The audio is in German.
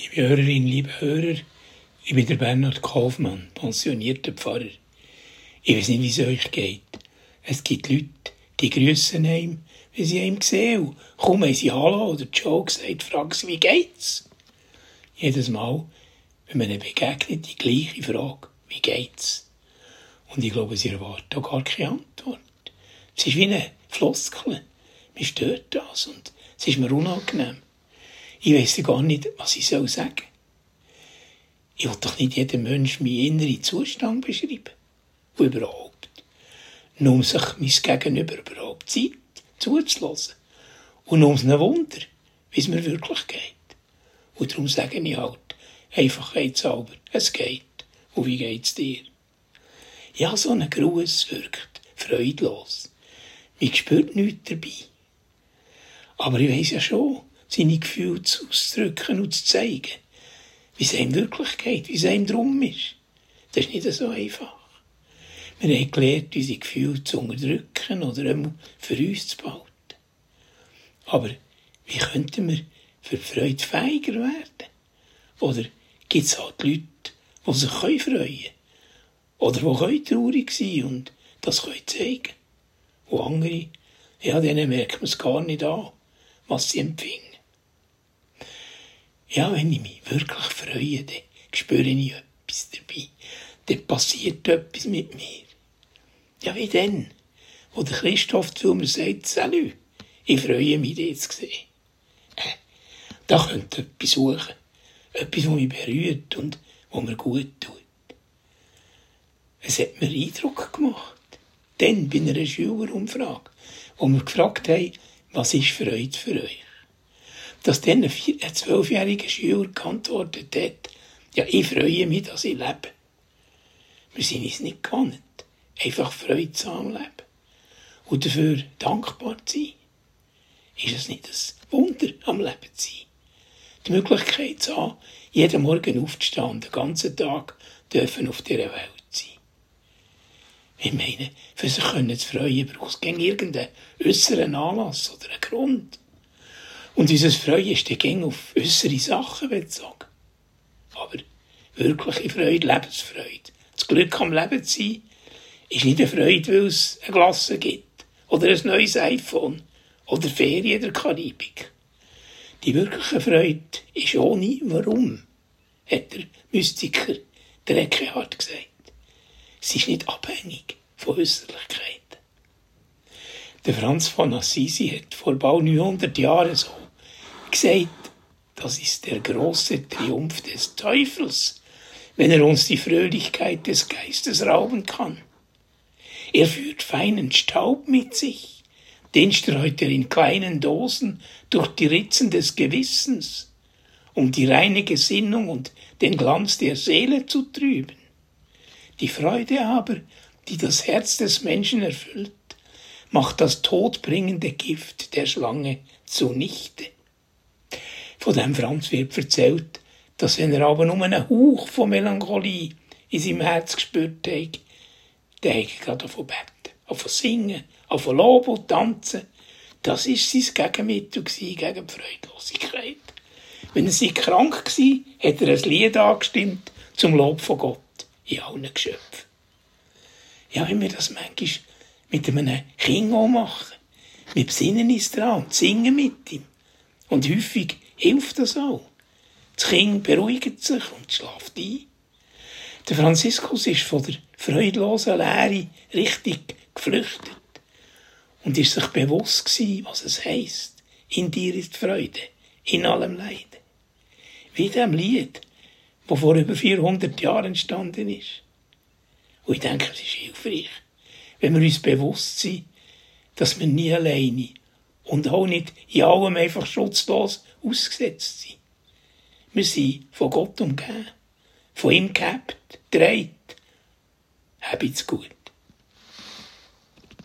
Liebe Hörerinnen, liebe Hörer, ich bin der Bernhard Kaufmann, pensionierter Pfarrer. Ich weiß nicht, wie es euch geht. Es gibt Leute, die grüßen einem, wenn sie einem sehen. Und kaum haben sie Hallo oder Joe gesagt, fragen sie, wie geht's? Jedes Mal, wenn man ihnen begegnet, die gleiche Frage, wie geht's? Und ich glaube, sie erwarten auch gar keine Antwort. Es ist wie eine Floskel. Mir stört das und es ist mir unangenehm. Ich weiss gar nicht, was ich sagen soll. Ich will doch nicht jedem Mensch meinen inneren Zustand beschreiben. Und überhaupt. Nur um sich mein Gegenüber überhaupt Zeit zuzulassen. Und um es ein Wunder, wie es mir wirklich geht. Und darum sage ich halt, einfach halber, es geht. Und wie geht's dir? Ja, so ein Gruß wirkt freudlos. Man spürt nichts dabei. Aber ich weiss ja schon, seine Gefühle auszudrücken und zu zeigen. Wie es einem wirklich geht, wie es einem drum ist. Das ist nicht so einfach. Wir haben gelernt, unsere Gefühle zu unterdrücken oder für uns zu behalten. Aber wie könnten wir für die Freude feiger werden? Oder gibt es halt Leute, die sich freuen können? Oder die traurig sein und das können zeigen Und andere, ja, denen merkt man es gar nicht an, was sie empfinden. Ja, wenn ich mich wirklich freue, dann spüre ich etwas dabei. Dann passiert etwas mit mir. Ja, wie denn? Wo der Christoph zu mir sagt, Salü, ich freue mich, dich zu sehen. Äh, da könnte etwas suchen. Etwas, das mich berührt und was mir gut tut. Es hat mir Eindruck gemacht. Dann bei einer Schülerumfrage, wo wir gefragt haben, was ist Freude für euch? Dass dann ein zwölfjähriger Schüler geantwortet hat, ja, ich freue mich, dass ich lebe. Wir sind uns nicht gewohnt, einfach freudsam leben und dafür dankbar zu sein. Ist es nicht ein Wunder am Leben zu sein? Die Möglichkeit zu haben, jeden Morgen aufzustehen, den ganzen Tag dürfen auf dieser Welt sein. Ich meine, für sich zu freuen, braucht es irgendeinen äußeren Anlass oder einen Grund. Und unser Freude ist dann auf äußere Sachen bezogen. Aber wirkliche Freude, Lebensfreude, das Glück am Leben zu sein, ist nicht eine Freude, weil es eine Glasse gibt, oder ein neues iPhone, oder Ferien der Karibik. Die wirkliche Freude ist ohne Warum, hat der Mystiker der gesagt. Sie ist nicht abhängig von Äußerlichkeiten. Der Franz von Assisi hat vor bald 900 Jahren so gesagt, das ist der große Triumph des Teufels, wenn er uns die Fröhlichkeit des Geistes rauben kann. Er führt feinen Staub mit sich, den streut er in kleinen Dosen durch die Ritzen des Gewissens, um die reine Gesinnung und den Glanz der Seele zu trüben. Die Freude aber, die das Herz des Menschen erfüllt, macht das todbringende Gift der Schlange zunichte. Von dem Franz wird erzählt, dass wenn er aber nur einen Hauch von Melancholie in seinem Herz gespürt hat, dann hat er gerade von beten, von singen, von loben und tanzen. Das war sein Gegenmittel gegen die Freudlosigkeit. Wenn er sei krank war, hat er ein Lied angestimmt zum Lob von Gott in allen Geschöpfen. Ja, wenn wir das manchmal mit einem Kind machen, wir besinnen uns dran singen mit ihm. Und häufig hilft das auch. Das Kind beruhigt sich und schlaft ein. Der Franziskus ist von der freudlosen Lehre richtig geflüchtet und ist sich bewusst gewesen, was es heisst. In dir ist Freude, in allem Leid. Wie dem Lied, das vor über 400 Jahren entstanden ist. Und ich denke, es ist hilfreich, wenn wir uns bewusst sind, dass wir nie alleine und auch nicht in allem einfach schutzlos ausgesetzt sind. Wir sind von Gott umgeben, von ihm gehabt, dreht. Habt's gut.